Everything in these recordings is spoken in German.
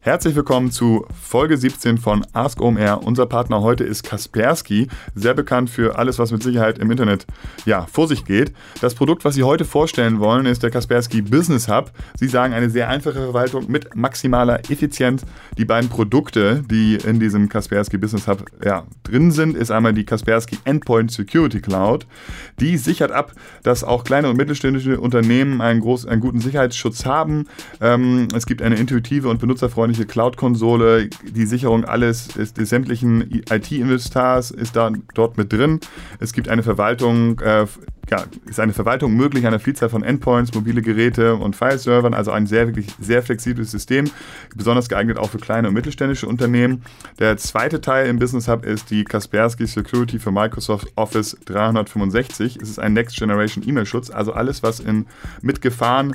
Herzlich willkommen zu Folge 17 von Ask OMR. Unser Partner heute ist Kaspersky, sehr bekannt für alles, was mit Sicherheit im Internet ja, vor sich geht. Das Produkt, was Sie heute vorstellen wollen, ist der Kaspersky Business Hub. Sie sagen eine sehr einfache Verwaltung mit maximaler Effizienz. Die beiden Produkte, die in diesem Kaspersky Business Hub ja, drin sind, ist einmal die Kaspersky Endpoint Security Cloud. Die sichert ab, dass auch kleine und mittelständische Unternehmen einen, groß, einen guten Sicherheitsschutz haben. Ähm, es gibt eine intuitive und benutzerfreundliche freundliche Cloud-Konsole, die Sicherung alles des, des sämtlichen IT-Investors ist da dort mit drin. Es gibt eine Verwaltung, äh, ja, ist eine Verwaltung möglich einer Vielzahl von Endpoints, mobile Geräte und File-Servern, also ein sehr, wirklich sehr flexibles System, besonders geeignet auch für kleine und mittelständische Unternehmen. Der zweite Teil im Business Hub ist die Kaspersky Security für Microsoft Office 365. Es ist ein Next Generation E-Mail-Schutz, also alles, was in, mit Gefahren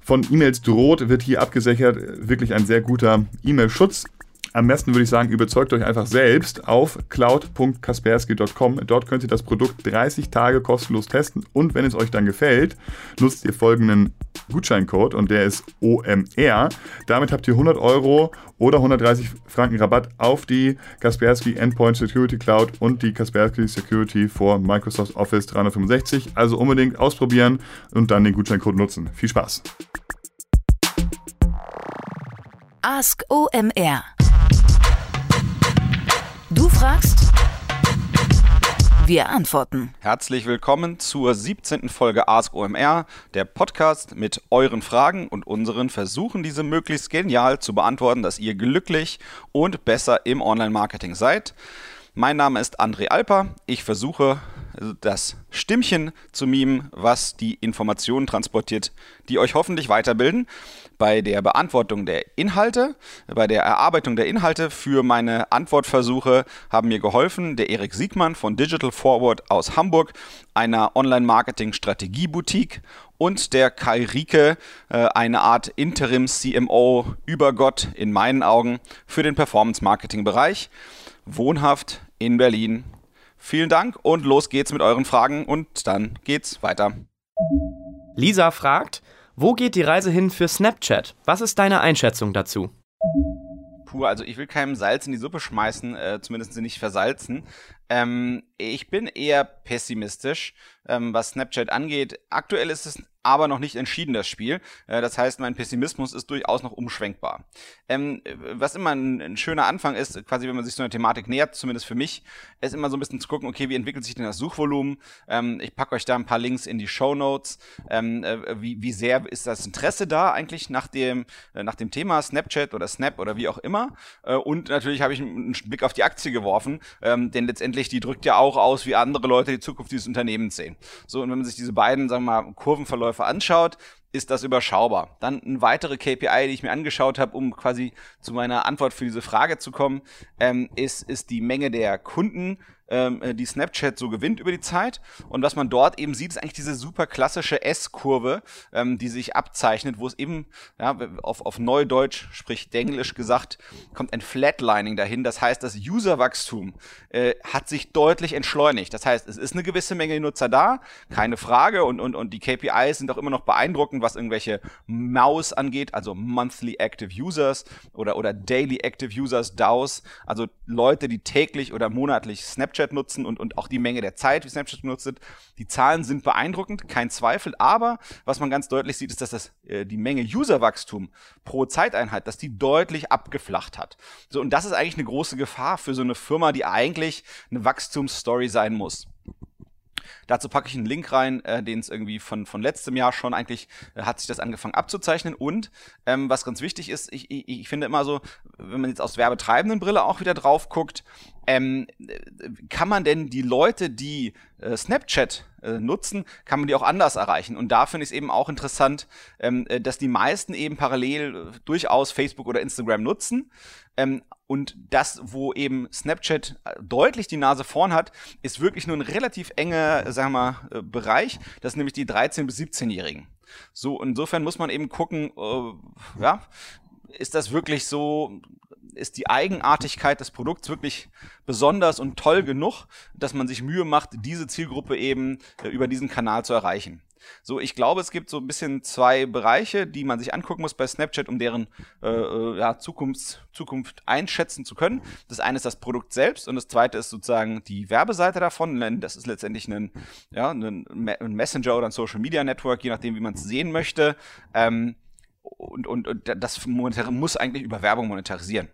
von E-Mails droht, wird hier abgesichert. Wirklich ein sehr guter E-Mail-Schutz. Am besten würde ich sagen, überzeugt euch einfach selbst auf cloud.kaspersky.com. Dort könnt ihr das Produkt 30 Tage kostenlos testen und wenn es euch dann gefällt, nutzt ihr folgenden Gutscheincode und der ist OMR. Damit habt ihr 100 Euro oder 130 Franken Rabatt auf die Kaspersky Endpoint Security Cloud und die Kaspersky Security for Microsoft Office 365. Also unbedingt ausprobieren und dann den Gutscheincode nutzen. Viel Spaß! Ask OMR Du fragst, wir antworten. Herzlich willkommen zur 17. Folge Ask OMR, der Podcast mit euren Fragen und unseren Versuchen, diese möglichst genial zu beantworten, dass ihr glücklich und besser im Online-Marketing seid. Mein Name ist André Alper. Ich versuche das Stimmchen zu mimen, was die Informationen transportiert, die euch hoffentlich weiterbilden bei der Beantwortung der Inhalte, bei der Erarbeitung der Inhalte für meine Antwortversuche haben mir geholfen der Erik Siegmann von Digital Forward aus Hamburg, einer Online-Marketing-Strategie-Boutique und der Kai Rieke, äh, eine Art Interim-CMO über Gott in meinen Augen für den Performance-Marketing-Bereich, wohnhaft in Berlin. Vielen Dank und los geht's mit euren Fragen und dann geht's weiter. Lisa fragt, wo geht die Reise hin für Snapchat? Was ist deine Einschätzung dazu? Puh, also ich will keinem Salz in die Suppe schmeißen, äh, zumindest nicht versalzen. Ähm, ich bin eher pessimistisch, ähm, was Snapchat angeht. Aktuell ist es aber noch nicht entschieden, das Spiel. Äh, das heißt, mein Pessimismus ist durchaus noch umschwenkbar. Ähm, was immer ein, ein, schöner Anfang ist, quasi wenn man sich so einer Thematik nähert, zumindest für mich, ist immer so ein bisschen zu gucken, okay, wie entwickelt sich denn das Suchvolumen? Ähm, ich packe euch da ein paar Links in die Show. Ähm, äh, wie, wie sehr ist das Interesse da eigentlich nach dem, äh, nach dem Thema Snapchat oder Snap oder wie auch immer? Äh, und natürlich habe ich einen Blick auf die Aktie geworfen, ähm, denn letztendlich die drückt ja auch aus, wie andere Leute die Zukunft dieses Unternehmens sehen. So, und wenn man sich diese beiden, sagen wir mal, Kurvenverläufe Verkäufer anschaut, ist das überschaubar. Dann eine weitere KPI, die ich mir angeschaut habe, um quasi zu meiner Antwort für diese Frage zu kommen, ähm, ist, ist die Menge der Kunden, ähm, äh, die Snapchat so gewinnt über die Zeit. Und was man dort eben sieht, ist eigentlich diese super klassische S-Kurve, ähm, die sich abzeichnet, wo es eben ja, auf, auf Neudeutsch, sprich Denglisch gesagt, kommt ein Flatlining dahin. Das heißt, das Userwachstum äh, hat sich deutlich entschleunigt. Das heißt, es ist eine gewisse Menge Nutzer da, keine Frage. Und, und, und die KPIs sind auch immer noch beeindruckend, was irgendwelche Maus angeht, also Monthly Active Users oder, oder Daily Active Users, DAOs, also Leute, die täglich oder monatlich Snapchat Snapchat nutzen und, und auch die Menge der Zeit, wie Snapchat benutzt wird. Die Zahlen sind beeindruckend, kein Zweifel. Aber was man ganz deutlich sieht, ist, dass das, äh, die Menge Userwachstum pro Zeiteinheit, dass die deutlich abgeflacht hat. So, und das ist eigentlich eine große Gefahr für so eine Firma, die eigentlich eine Wachstumsstory sein muss. Dazu packe ich einen Link rein, äh, den es irgendwie von, von letztem Jahr schon eigentlich äh, hat sich das angefangen abzuzeichnen. Und ähm, was ganz wichtig ist, ich, ich, ich finde immer so, wenn man jetzt aus werbetreibenden Brille auch wieder drauf guckt, ähm, kann man denn die Leute, die äh, Snapchat äh, nutzen, kann man die auch anders erreichen? Und da finde ich es eben auch interessant, ähm, äh, dass die meisten eben parallel äh, durchaus Facebook oder Instagram nutzen. Ähm, und das, wo eben Snapchat äh, deutlich die Nase vorn hat, ist wirklich nur ein relativ enger, sagen wir mal, äh, Bereich. Das sind nämlich die 13- bis 17-Jährigen. So, insofern muss man eben gucken, ja, ist das wirklich so, ist die Eigenartigkeit des Produkts wirklich besonders und toll genug, dass man sich Mühe macht, diese Zielgruppe eben äh, über diesen Kanal zu erreichen. So, ich glaube, es gibt so ein bisschen zwei Bereiche, die man sich angucken muss bei Snapchat, um deren äh, äh ja, Zukunft, Zukunft einschätzen zu können. Das eine ist das Produkt selbst und das zweite ist sozusagen die Werbeseite davon. Das ist letztendlich ein, ja, ein Messenger oder ein Social Media Network, je nachdem, wie man es sehen möchte. Ähm, und, und, und das muss eigentlich über Werbung monetarisieren.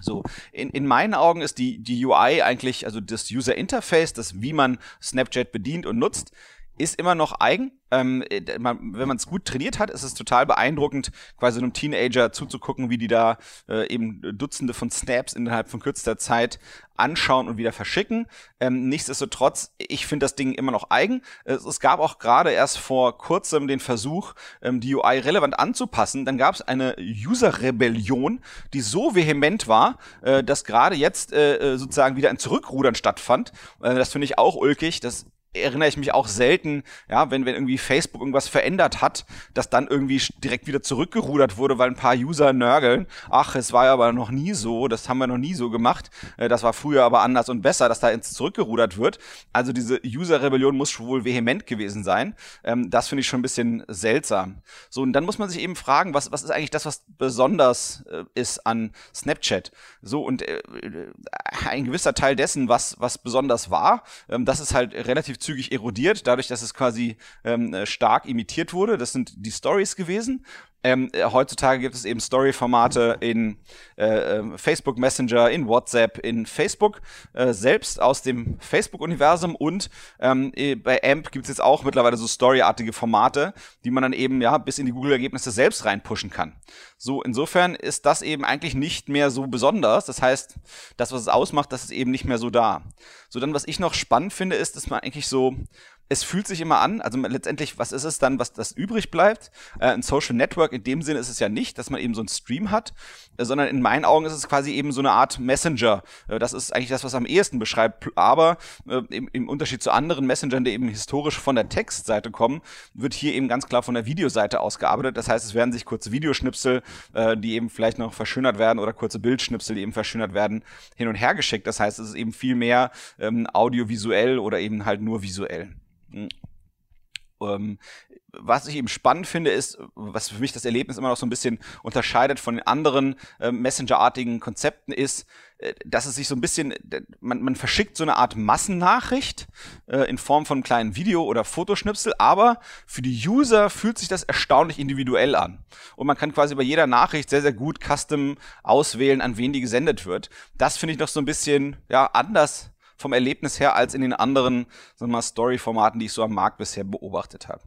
So, in, in meinen Augen ist die, die UI eigentlich, also das User Interface, das wie man Snapchat bedient und nutzt, ist immer noch eigen. Ähm, äh, man, wenn man es gut trainiert hat, ist es total beeindruckend, quasi einem Teenager zuzugucken, wie die da äh, eben Dutzende von Snaps innerhalb von kürzester Zeit anschauen und wieder verschicken. Ähm, nichtsdestotrotz, ich finde das Ding immer noch eigen. Es, es gab auch gerade erst vor kurzem den Versuch, ähm, die UI relevant anzupassen. Dann gab es eine User-Rebellion, die so vehement war, äh, dass gerade jetzt äh, äh, sozusagen wieder ein Zurückrudern stattfand. Äh, das finde ich auch ulkig. Das erinnere ich mich auch selten, ja, wenn, wenn irgendwie Facebook irgendwas verändert hat, dass dann irgendwie direkt wieder zurückgerudert wurde, weil ein paar User nörgeln. Ach, es war ja aber noch nie so, das haben wir noch nie so gemacht. Äh, das war früher aber anders und besser, dass da ins zurückgerudert wird. Also diese User-Rebellion muss wohl vehement gewesen sein. Ähm, das finde ich schon ein bisschen seltsam. So, und dann muss man sich eben fragen, was, was ist eigentlich das, was besonders äh, ist an Snapchat? So, und äh, ein gewisser Teil dessen, was, was besonders war, ähm, das ist halt relativ zügig erodiert, dadurch, dass es quasi ähm, äh, stark imitiert wurde. Das sind die Stories gewesen. Ähm, äh, heutzutage gibt es eben Story-Formate in äh, ähm, Facebook Messenger, in WhatsApp, in Facebook äh, selbst aus dem Facebook-Universum und ähm, bei AMP gibt es jetzt auch mittlerweile so Story-artige Formate, die man dann eben ja bis in die Google-Ergebnisse selbst reinpushen kann. So, insofern ist das eben eigentlich nicht mehr so besonders. Das heißt, das, was es ausmacht, das ist eben nicht mehr so da. So, dann, was ich noch spannend finde, ist, dass man eigentlich so es fühlt sich immer an, also letztendlich, was ist es dann, was das übrig bleibt? Äh, ein Social Network in dem Sinne ist es ja nicht, dass man eben so einen Stream hat, äh, sondern in meinen Augen ist es quasi eben so eine Art Messenger. Äh, das ist eigentlich das, was am ehesten beschreibt. Aber äh, im, im, Unterschied zu anderen Messengern, die eben historisch von der Textseite kommen, wird hier eben ganz klar von der Videoseite ausgearbeitet. Das heißt, es werden sich kurze Videoschnipsel, äh, die eben vielleicht noch verschönert werden oder kurze Bildschnipsel, die eben verschönert werden, hin und her geschickt. Das heißt, es ist eben viel mehr ähm, audiovisuell oder eben halt nur visuell. Ähm, was ich eben spannend finde, ist, was für mich das Erlebnis immer noch so ein bisschen unterscheidet von den anderen äh, Messenger-artigen Konzepten, ist, äh, dass es sich so ein bisschen, man, man verschickt so eine Art Massennachricht äh, in Form von einem kleinen Video- oder Fotoschnipsel, aber für die User fühlt sich das erstaunlich individuell an. Und man kann quasi bei jeder Nachricht sehr, sehr gut custom auswählen, an wen die gesendet wird. Das finde ich noch so ein bisschen, ja, anders vom Erlebnis her als in den anderen Story-Formaten, die ich so am Markt bisher beobachtet habe.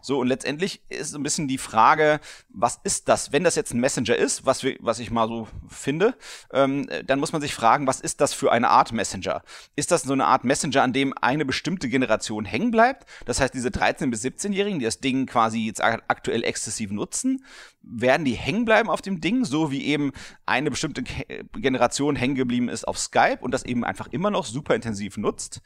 So, und letztendlich ist so ein bisschen die Frage, was ist das? Wenn das jetzt ein Messenger ist, was, wir, was ich mal so finde, ähm, dann muss man sich fragen, was ist das für eine Art Messenger? Ist das so eine Art Messenger, an dem eine bestimmte Generation hängen bleibt? Das heißt, diese 13- bis 17-Jährigen, die das Ding quasi jetzt aktuell exzessiv nutzen, werden die hängen bleiben auf dem Ding, so wie eben eine bestimmte Generation hängen geblieben ist auf Skype und das eben einfach immer noch super intensiv nutzt.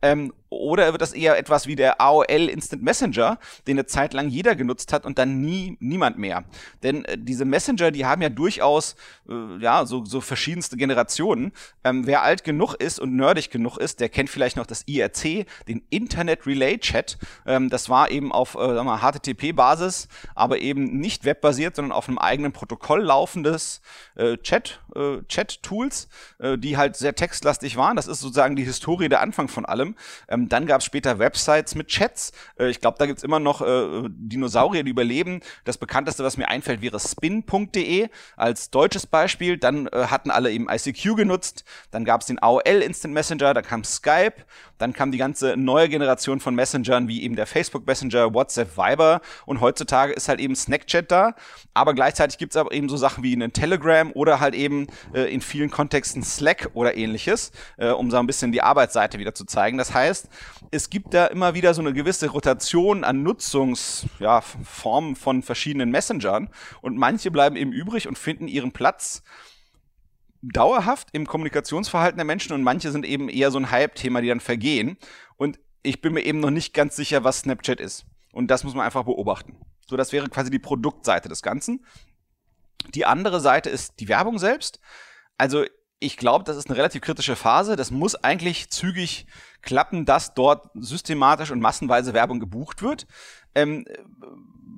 Ähm, oder wird das eher etwas wie der AOL Instant Messenger, den eine Zeit lang jeder genutzt hat und dann nie niemand mehr? Denn äh, diese Messenger, die haben ja durchaus äh, ja so, so verschiedenste Generationen. Ähm, wer alt genug ist und nerdig genug ist, der kennt vielleicht noch das IRC, den Internet Relay Chat. Ähm, das war eben auf äh, HTTP-Basis, aber eben nicht webbasiert, sondern auf einem eigenen Protokoll laufendes äh, Chat, äh, Chat-Tools, äh, die halt sehr textlastig waren. Das ist sozusagen die Historie der Anfang von allem. Ähm, dann gab es später Websites mit Chats. Äh, ich glaube, da gibt's immer noch äh, Dinosaurier, die überleben. Das bekannteste, was mir einfällt, wäre spin.de als deutsches Beispiel. Dann äh, hatten alle eben ICQ genutzt. Dann gab's den AOL Instant Messenger, da kam Skype. Dann kam die ganze neue Generation von Messengern, wie eben der Facebook Messenger, WhatsApp, Viber. Und heutzutage ist halt eben Snackchat da. Aber gleichzeitig gibt's aber eben so Sachen wie einen Telegram oder halt eben äh, in vielen Kontexten Slack oder ähnliches, äh, um so ein bisschen die Arbeitsseite wieder zu zeigen. Das heißt, es gibt da immer wieder so eine gewisse Rotation an Nutzungsformen ja, von verschiedenen Messengern und manche bleiben eben übrig und finden ihren Platz dauerhaft im Kommunikationsverhalten der Menschen und manche sind eben eher so ein Hype-Thema, die dann vergehen. Und ich bin mir eben noch nicht ganz sicher, was Snapchat ist. Und das muss man einfach beobachten. So, das wäre quasi die Produktseite des Ganzen. Die andere Seite ist die Werbung selbst. Also ich glaube, das ist eine relativ kritische Phase. Das muss eigentlich zügig klappen, dass dort systematisch und massenweise Werbung gebucht wird. Ähm,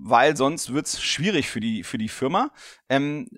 weil sonst wird es schwierig für die, für die Firma. Ähm,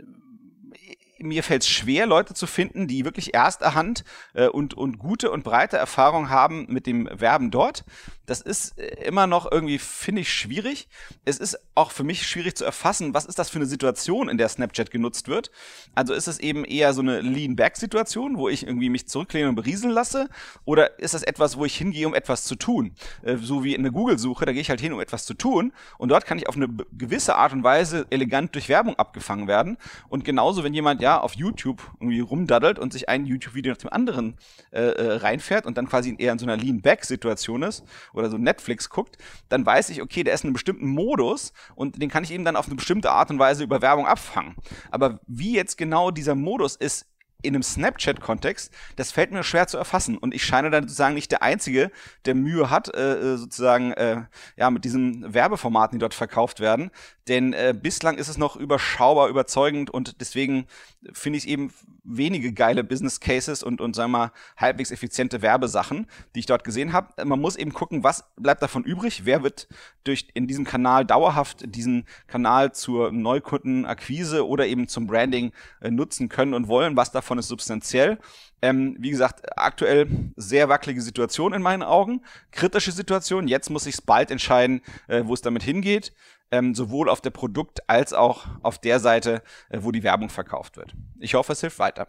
mir fällt es schwer, Leute zu finden, die wirklich erster Hand äh, und, und gute und breite Erfahrung haben mit dem Werben dort. Das ist äh, immer noch irgendwie, finde ich, schwierig. Es ist auch für mich schwierig zu erfassen, was ist das für eine Situation, in der Snapchat genutzt wird. Also ist es eben eher so eine Lean-Back-Situation, wo ich irgendwie mich zurücklehne und berieseln lasse? Oder ist das etwas, wo ich hingehe, um etwas zu tun? Äh, so wie in der Google-Suche, da gehe ich halt hin, um etwas zu tun. Und dort kann ich auf eine gewisse Art und Weise elegant durch Werbung abgefangen werden. Und genauso, wenn jemand ja auf YouTube irgendwie rumdaddelt und sich ein YouTube-Video nach dem anderen äh, äh, reinfährt und dann quasi eher in so einer Lean-Back-Situation ist oder so Netflix guckt, dann weiß ich, okay, der ist in einem bestimmten Modus und den kann ich eben dann auf eine bestimmte Art und Weise über Werbung abfangen. Aber wie jetzt genau dieser Modus ist, in einem Snapchat-Kontext, das fällt mir schwer zu erfassen. Und ich scheine dann sozusagen nicht der Einzige, der Mühe hat, äh, äh, sozusagen, äh, ja, mit diesen Werbeformaten, die dort verkauft werden. Denn äh, bislang ist es noch überschaubar, überzeugend und deswegen finde ich eben wenige geile Business Cases und, und sagen wir mal, halbwegs effiziente Werbesachen, die ich dort gesehen habe. Man muss eben gucken, was bleibt davon übrig, wer wird durch in diesem Kanal dauerhaft diesen Kanal zur Neukundenakquise oder eben zum Branding äh, nutzen können und wollen, was davon ist substanziell. Ähm, wie gesagt, aktuell sehr wackelige Situation in meinen Augen, kritische Situation. Jetzt muss ich es bald entscheiden, äh, wo es damit hingeht ähm, sowohl auf der Produkt- als auch auf der Seite, äh, wo die Werbung verkauft wird. Ich hoffe, es hilft weiter.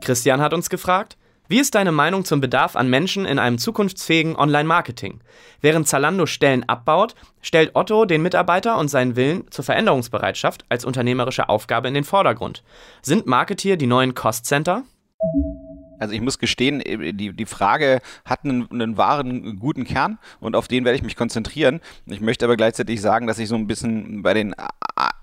Christian hat uns gefragt, wie ist deine Meinung zum Bedarf an Menschen in einem zukunftsfähigen Online-Marketing? Während Zalando Stellen abbaut, stellt Otto den Mitarbeiter und seinen Willen zur Veränderungsbereitschaft als unternehmerische Aufgabe in den Vordergrund. Sind Marketier die neuen Cost-Center? Also ich muss gestehen, äh, die, die Frage hat einen, einen wahren, guten Kern und auf den werde ich mich konzentrieren. Ich möchte aber gleichzeitig sagen, dass ich so ein bisschen bei den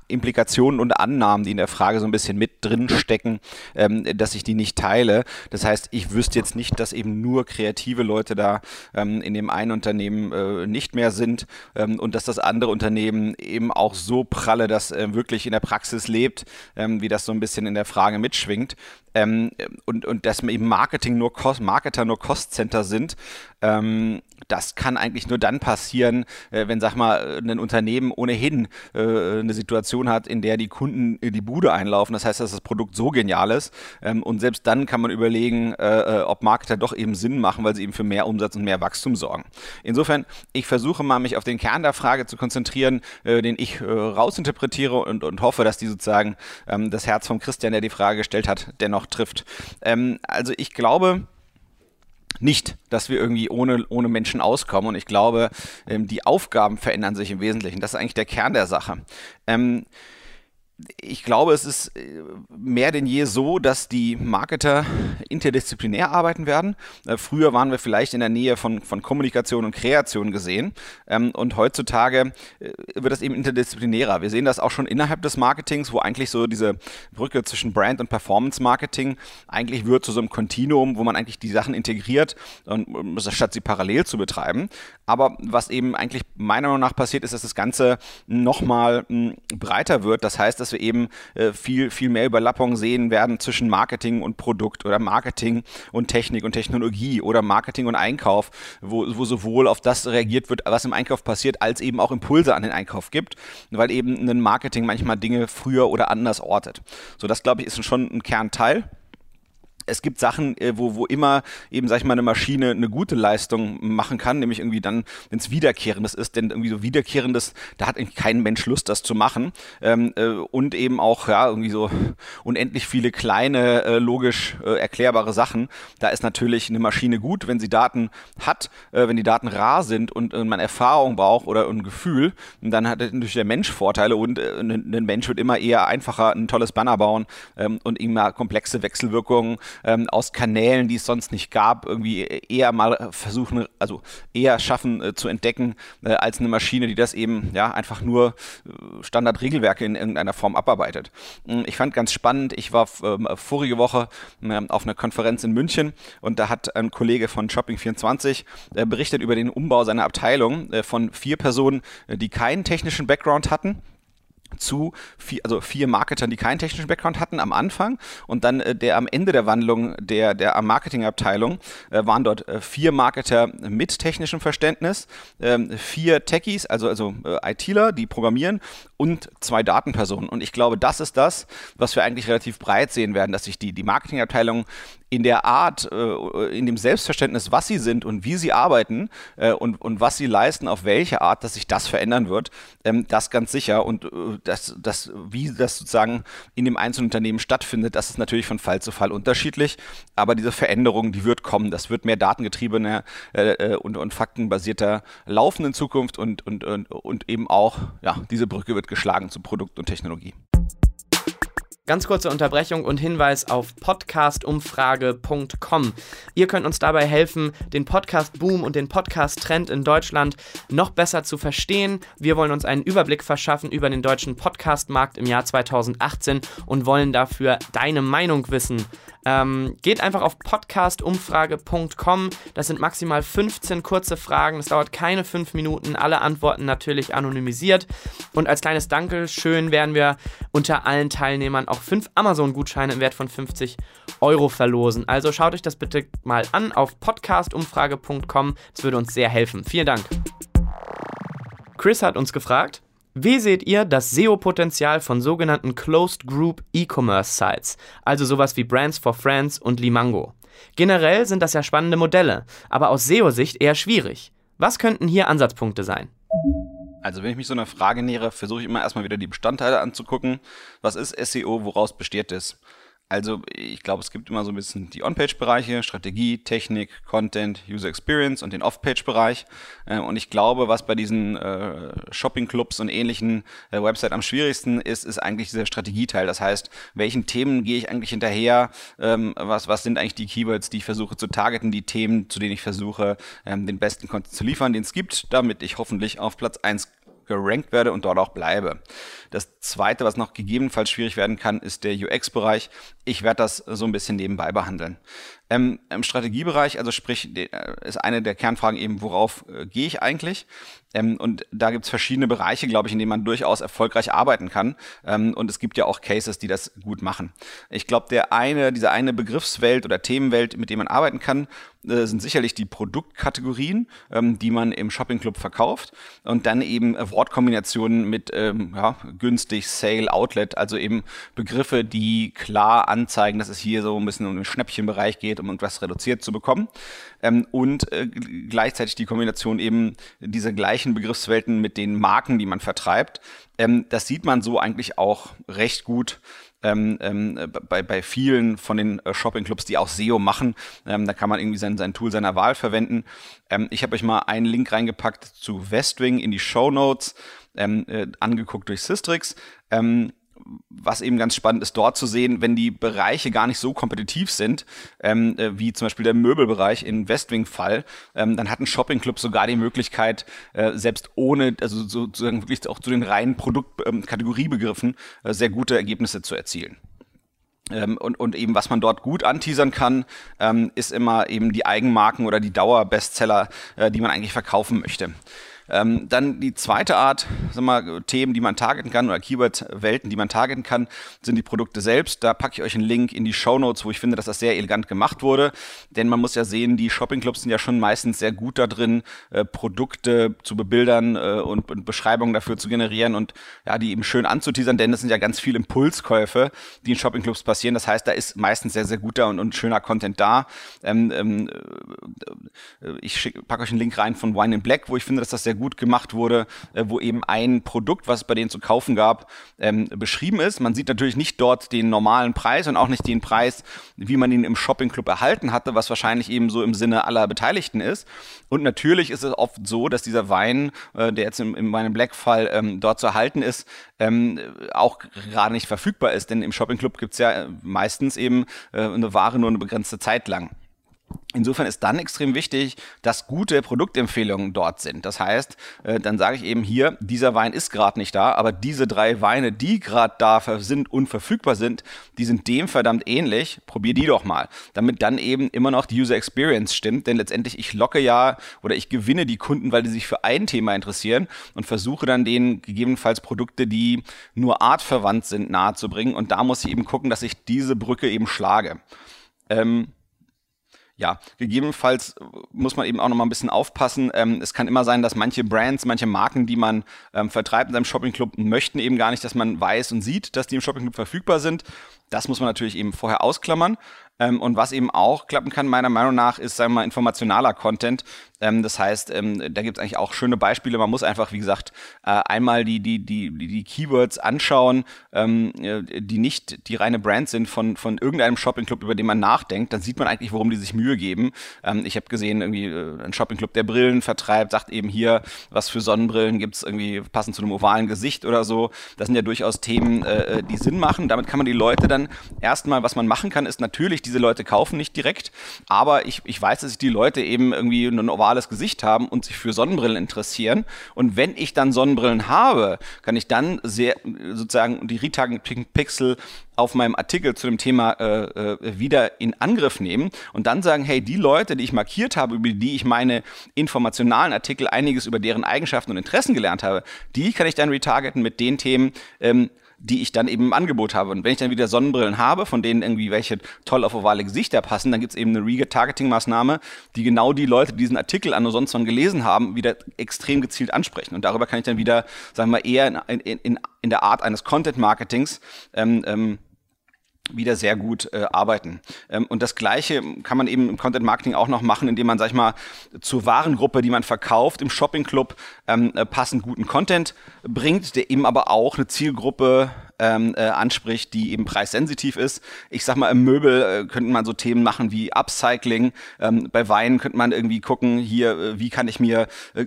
Implikationen und Annahmen, die in der Frage so ein bisschen mit drin stecken, ähm, dass ich die nicht teile. Das heißt, ich wüsste jetzt nicht, dass eben nur kreative Leute da ähm, in dem einen Unternehmen äh, nicht mehr sind ähm, und dass das andere Unternehmen eben auch so pralle, dass äh, wirklich in der Praxis lebt, ähm, wie das so ein bisschen in der Frage mitschwingt. Ähm, und, und dass eben Marketing nur Cost, Marketer nur Cost-Center sind. Ähm, das kann eigentlich nur dann passieren, äh, wenn, sag mal, ein Unternehmen ohnehin äh, eine Situation hat, in der die Kunden in die Bude einlaufen. Das heißt, dass das Produkt so genial ist. Ähm, und selbst dann kann man überlegen, äh, äh, ob Marketer doch eben Sinn machen, weil sie eben für mehr Umsatz und mehr Wachstum sorgen. Insofern, ich versuche mal, mich auf den Kern der Frage zu konzentrieren, äh, den ich äh, rausinterpretiere und, und hoffe, dass die sozusagen ähm, das Herz von Christian, der die Frage gestellt hat, dennoch trifft. Ähm, also ich glaube, nicht, dass wir irgendwie ohne, ohne Menschen auskommen. Und ich glaube, ähm, die Aufgaben verändern sich im Wesentlichen. Das ist eigentlich der Kern der Sache. Ähm, ich glaube, es ist äh, mehr denn je so, dass die Marketer interdisziplinär arbeiten werden. Äh, früher waren wir vielleicht in der Nähe von, von Kommunikation und Kreation gesehen ähm, und heutzutage äh, wird das eben interdisziplinärer. Wir sehen das auch schon innerhalb des Marketings, wo eigentlich so diese Brücke zwischen Brand und Performance Marketing eigentlich wird zu so einem Kontinuum, wo man eigentlich die Sachen integriert und statt sie parallel zu betreiben. Aber was eben eigentlich meiner Meinung nach passiert ist, dass das Ganze nochmal hm, breiter wird. Das heißt, dass dass wir eben äh, viel, viel mehr Überlappung sehen werden zwischen Marketing und Produkt oder Marketing und Technik und Technologie oder Marketing und Einkauf, wo, wo sowohl auf das reagiert wird, was im Einkauf passiert, als eben auch Impulse an den Einkauf gibt, weil eben ein Marketing manchmal Dinge früher oder anders ortet. So, das glaube ich ist schon ein Kernteil es gibt Sachen, äh, wo, wo immer eben, sag ich mal, eine Maschine eine gute Leistung machen kann, nämlich irgendwie dann, wenn es Wiederkehrendes ist, denn irgendwie so Wiederkehrendes, da hat eigentlich kein Mensch Lust, das zu machen. Ähm, äh, und eben auch, ja, irgendwie so unendlich viele kleine, äh, logisch äh, erklärbare Sachen. Da ist natürlich eine Maschine gut, wenn sie Daten hat, äh, wenn die Daten rar sind und äh, man Erfahrung braucht oder ein Gefühl, dann hat natürlich der Mensch Vorteile und ein Mensch wird immer eher einfacher ein tolles Banner bauen ähm, und immer komplexe Wechselwirkungen ähm, aus Kanälen, die es sonst nicht gab, irgendwie eher mal versuchen, also eher schaffen äh, zu entdecken, äh, als eine Maschine, die das eben ja einfach nur äh, Standardregelwerke in irgendeiner Form abarbeitet. Hm, ich fand ganz spannend, ich war ähm, vorige Woche ähm, auf einer Konferenz in München und da hat ein Kollege von Shopping24 äh, berichtet über den Umbau seiner Abteilung äh, von vier Personen, äh, die keinen technischen Background hatten zu vier, also vier Marketern, die keinen technischen Background hatten am Anfang und dann äh, der am Ende der Wandlung der, der Marketingabteilung äh, waren dort äh, vier Marketer mit technischem Verständnis, ähm, vier Techies, also, also äh, ITler, die programmieren und zwei Datenpersonen. Und ich glaube, das ist das, was wir eigentlich relativ breit sehen werden, dass sich die, die Marketingabteilung in der Art, äh, in dem Selbstverständnis, was sie sind und wie sie arbeiten äh, und, und was sie leisten, auf welche Art, dass sich das verändern wird, ähm, das ganz sicher. Und äh, das, das, wie das sozusagen in dem einzelnen Unternehmen stattfindet, das ist natürlich von Fall zu Fall unterschiedlich. Aber diese Veränderung, die wird kommen. Das wird mehr datengetriebener und, und faktenbasierter laufen in Zukunft und, und, und, und eben auch, ja, diese Brücke wird geschlagen zu Produkt und Technologie. Ganz kurze Unterbrechung und Hinweis auf podcastumfrage.com. Ihr könnt uns dabei helfen, den Podcast-Boom und den Podcast-Trend in Deutschland noch besser zu verstehen. Wir wollen uns einen Überblick verschaffen über den deutschen Podcast-Markt im Jahr 2018 und wollen dafür deine Meinung wissen. Ähm, geht einfach auf podcastumfrage.com. Das sind maximal 15 kurze Fragen. Es dauert keine 5 Minuten. Alle Antworten natürlich anonymisiert. Und als kleines Dankeschön werden wir unter allen Teilnehmern auch 5 Amazon-Gutscheine im Wert von 50 Euro verlosen. Also schaut euch das bitte mal an auf podcastumfrage.com. Das würde uns sehr helfen. Vielen Dank. Chris hat uns gefragt, wie seht ihr das SEO-Potenzial von sogenannten Closed Group E-Commerce Sites, also sowas wie Brands for Friends und Limango? Generell sind das ja spannende Modelle, aber aus SEO-Sicht eher schwierig. Was könnten hier Ansatzpunkte sein? Also wenn ich mich so einer Frage nähere, versuche ich immer erstmal wieder die Bestandteile anzugucken. Was ist SEO, woraus besteht es? Also ich glaube, es gibt immer so ein bisschen die On-Page-Bereiche, Strategie, Technik, Content, User Experience und den Off-Page-Bereich. Äh, und ich glaube, was bei diesen äh, Shopping-Clubs und ähnlichen äh, Websites am schwierigsten ist, ist eigentlich dieser Strategieteil. Das heißt, welchen Themen gehe ich eigentlich hinterher? Ähm, was, was sind eigentlich die Keywords, die ich versuche zu targeten? Die Themen, zu denen ich versuche, ähm, den besten Content zu liefern, den es gibt, damit ich hoffentlich auf Platz eins gerankt werde und dort auch bleibe. Das zweite, was noch gegebenenfalls schwierig werden kann, ist der UX-Bereich. Ich werde das so ein bisschen nebenbei behandeln. Ähm, Im Strategiebereich, also sprich, äh, ist eine der Kernfragen eben, worauf äh, gehe ich eigentlich? Ähm, und da gibt es verschiedene Bereiche, glaube ich, in denen man durchaus erfolgreich arbeiten kann. Ähm, und es gibt ja auch Cases, die das gut machen. Ich glaube, der eine, diese eine Begriffswelt oder Themenwelt, mit dem man arbeiten kann, äh, sind sicherlich die Produktkategorien, ähm, die man im Shopping Club verkauft. Und dann eben Wortkombinationen mit ähm, ja, günstig, Sale, Outlet, also eben Begriffe, die klar anzeigen, dass es hier so ein bisschen um den Schnäppchenbereich geht um irgendwas reduziert zu bekommen. Ähm, und äh, gleichzeitig die Kombination eben dieser gleichen Begriffswelten mit den Marken, die man vertreibt. Ähm, das sieht man so eigentlich auch recht gut ähm, ähm, bei, bei vielen von den äh, Shopping-Clubs, die auch SEO machen. Ähm, da kann man irgendwie sein, sein Tool seiner Wahl verwenden. Ähm, ich habe euch mal einen Link reingepackt zu Westwing in die Show Notes, ähm, äh, angeguckt durch Systrix. Ähm, was eben ganz spannend ist, dort zu sehen, wenn die Bereiche gar nicht so kompetitiv sind, ähm, äh, wie zum Beispiel der Möbelbereich in Westwing-Fall, ähm, dann hat ein Shopping-Club sogar die Möglichkeit, äh, selbst ohne, also sozusagen wirklich auch zu den reinen Produktkategoriebegriffen, ähm, äh, sehr gute Ergebnisse zu erzielen. Ähm, und, und eben, was man dort gut anteasern kann, ähm, ist immer eben die Eigenmarken oder die Dauerbestseller, äh, die man eigentlich verkaufen möchte. Ähm, dann die zweite Art, sag mal, Themen, die man targeten kann oder Keyword-Welten, die man targeten kann, sind die Produkte selbst. Da packe ich euch einen Link in die Show Notes, wo ich finde, dass das sehr elegant gemacht wurde. Denn man muss ja sehen, die Shopping-Clubs sind ja schon meistens sehr gut da drin, äh, Produkte zu bebildern äh, und, und, Beschreibungen dafür zu generieren und ja, die eben schön anzuteasern, denn das sind ja ganz viele Impulskäufe, die in Shopping-Clubs passieren. Das heißt, da ist meistens sehr, sehr guter und, und schöner Content da. Ähm, ähm, äh, ich packe euch einen Link rein von Wine in Black, wo ich finde, dass das sehr gut gemacht wurde, äh, wo eben ein Produkt, was es bei denen zu kaufen gab, ähm, beschrieben ist. Man sieht natürlich nicht dort den normalen Preis und auch nicht den Preis, wie man ihn im Shopping-Club erhalten hatte, was wahrscheinlich eben so im Sinne aller Beteiligten ist. Und natürlich ist es oft so, dass dieser Wein, äh, der jetzt im, in meinem Black-Fall ähm, dort zu erhalten ist, ähm, auch gerade nicht verfügbar ist. Denn im Shopping-Club gibt es ja meistens eben äh, eine Ware nur eine begrenzte Zeit lang. Insofern ist dann extrem wichtig, dass gute Produktempfehlungen dort sind. Das heißt, äh, dann sage ich eben hier, dieser Wein ist gerade nicht da, aber diese drei Weine, die gerade da sind und verfügbar sind, die sind dem verdammt ähnlich. Probier die doch mal, damit dann eben immer noch die User Experience stimmt. Denn letztendlich ich locke ja oder ich gewinne die Kunden, weil die sich für ein Thema interessieren und versuche dann denen gegebenenfalls Produkte, die nur artverwandt sind, nahezubringen. Und da muss ich eben gucken, dass ich diese Brücke eben schlage. Ähm, ja, gegebenenfalls muss man eben auch noch mal ein bisschen aufpassen. Ähm, es kann immer sein, dass manche Brands, manche Marken, die man ähm, vertreibt in seinem Shoppingclub, möchten eben gar nicht, dass man weiß und sieht, dass die im Shoppingclub verfügbar sind. Das muss man natürlich eben vorher ausklammern. Ähm, und was eben auch klappen kann, meiner Meinung nach, ist, sagen wir mal, informationaler Content. Ähm, das heißt, ähm, da gibt es eigentlich auch schöne Beispiele. Man muss einfach, wie gesagt, äh, einmal die, die, die, die Keywords anschauen, ähm, äh, die nicht die reine Brand sind von, von irgendeinem Shoppingclub, über den man nachdenkt. Dann sieht man eigentlich, worum die sich Mühe geben. Ähm, ich habe gesehen, irgendwie äh, ein Shoppingclub, der Brillen vertreibt, sagt eben hier, was für Sonnenbrillen gibt's irgendwie passend zu einem ovalen Gesicht oder so. Das sind ja durchaus Themen, äh, äh die Sinn machen. Damit kann man die Leute dann erstmal, was man machen kann, ist natürlich die diese Leute kaufen nicht direkt, aber ich, ich weiß, dass die Leute eben irgendwie ein ovales Gesicht haben und sich für Sonnenbrillen interessieren. Und wenn ich dann Sonnenbrillen habe, kann ich dann sehr sozusagen die Retargeting Pixel auf meinem Artikel zu dem Thema äh, äh, wieder in Angriff nehmen und dann sagen, hey, die Leute, die ich markiert habe, über die ich meine informationalen Artikel einiges über deren Eigenschaften und Interessen gelernt habe, die kann ich dann retargeten mit den Themen, ähm, die ich dann eben im Angebot habe. Und wenn ich dann wieder Sonnenbrillen habe, von denen irgendwie welche toll auf ovale Gesichter passen, dann gibt es eben eine Retargeting-Maßnahme, die genau die Leute, die diesen Artikel an sonst von gelesen haben, wieder extrem gezielt ansprechen. Und darüber kann ich dann wieder, sagen wir, eher in, in, in der Art eines Content-Marketings ähm, ähm, wieder sehr gut äh, arbeiten. Ähm, und das Gleiche kann man eben im Content Marketing auch noch machen, indem man, sag ich mal, zur Warengruppe, die man verkauft, im Shopping Club ähm, äh, passend guten Content bringt, der eben aber auch eine Zielgruppe ähm, äh, anspricht, die eben preissensitiv ist. Ich sag mal, im Möbel äh, könnte man so Themen machen wie Upcycling. Ähm, bei Wein könnte man irgendwie gucken, hier, äh, wie kann ich mir äh,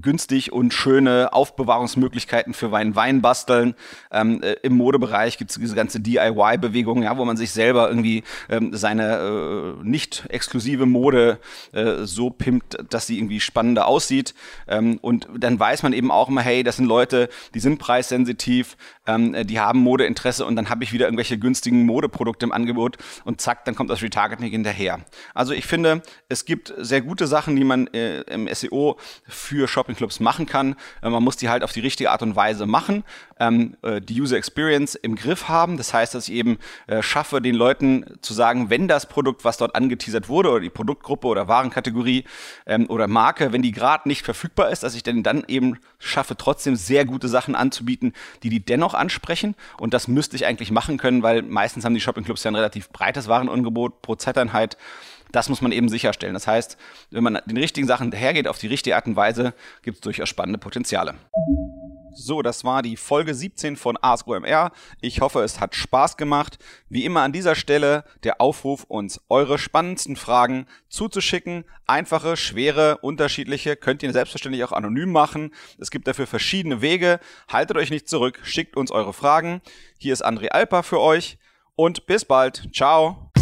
günstig und schöne Aufbewahrungsmöglichkeiten für Wein Wein basteln. Ähm, äh, Im Modebereich gibt es diese ganze DIY-Bewegung, ja, wo man sich selber irgendwie ähm, seine äh, nicht exklusive Mode äh, so pimpt, dass sie irgendwie spannender aussieht. Ähm, und dann weiß man eben auch immer, hey, das sind Leute, die sind preissensitiv, ähm, die haben Modeinteresse und dann habe ich wieder irgendwelche günstigen Modeprodukte im Angebot und zack, dann kommt das Retargeting hinterher. Also ich finde, es gibt sehr gute Sachen, die man äh, im SEO für Shoppingclubs machen kann. Äh, man muss die halt auf die richtige Art und Weise machen, ähm, äh, die User Experience im Griff haben. Das heißt, dass ich eben äh, schaffe, den Leuten zu sagen, wenn das Produkt, was dort angeteasert wurde, oder die Produktgruppe oder Warenkategorie ähm, oder Marke, wenn die gerade nicht verfügbar ist, dass ich denn dann eben schaffe, trotzdem sehr gute Sachen anzubieten, die die dennoch ansprechen. Und das müsste ich eigentlich machen können, weil meistens haben die Shoppingclubs ja ein relativ breites Warenangebot pro Z-Einheit. Das muss man eben sicherstellen. Das heißt, wenn man den richtigen Sachen hergeht, auf die richtige Art und Weise, gibt es durchaus spannende Potenziale. So, das war die Folge 17 von Ask OMR. Ich hoffe, es hat Spaß gemacht. Wie immer an dieser Stelle der Aufruf, uns eure spannendsten Fragen zuzuschicken. Einfache, schwere, unterschiedliche könnt ihr selbstverständlich auch anonym machen. Es gibt dafür verschiedene Wege. Haltet euch nicht zurück, schickt uns eure Fragen. Hier ist André Alper für euch und bis bald. Ciao.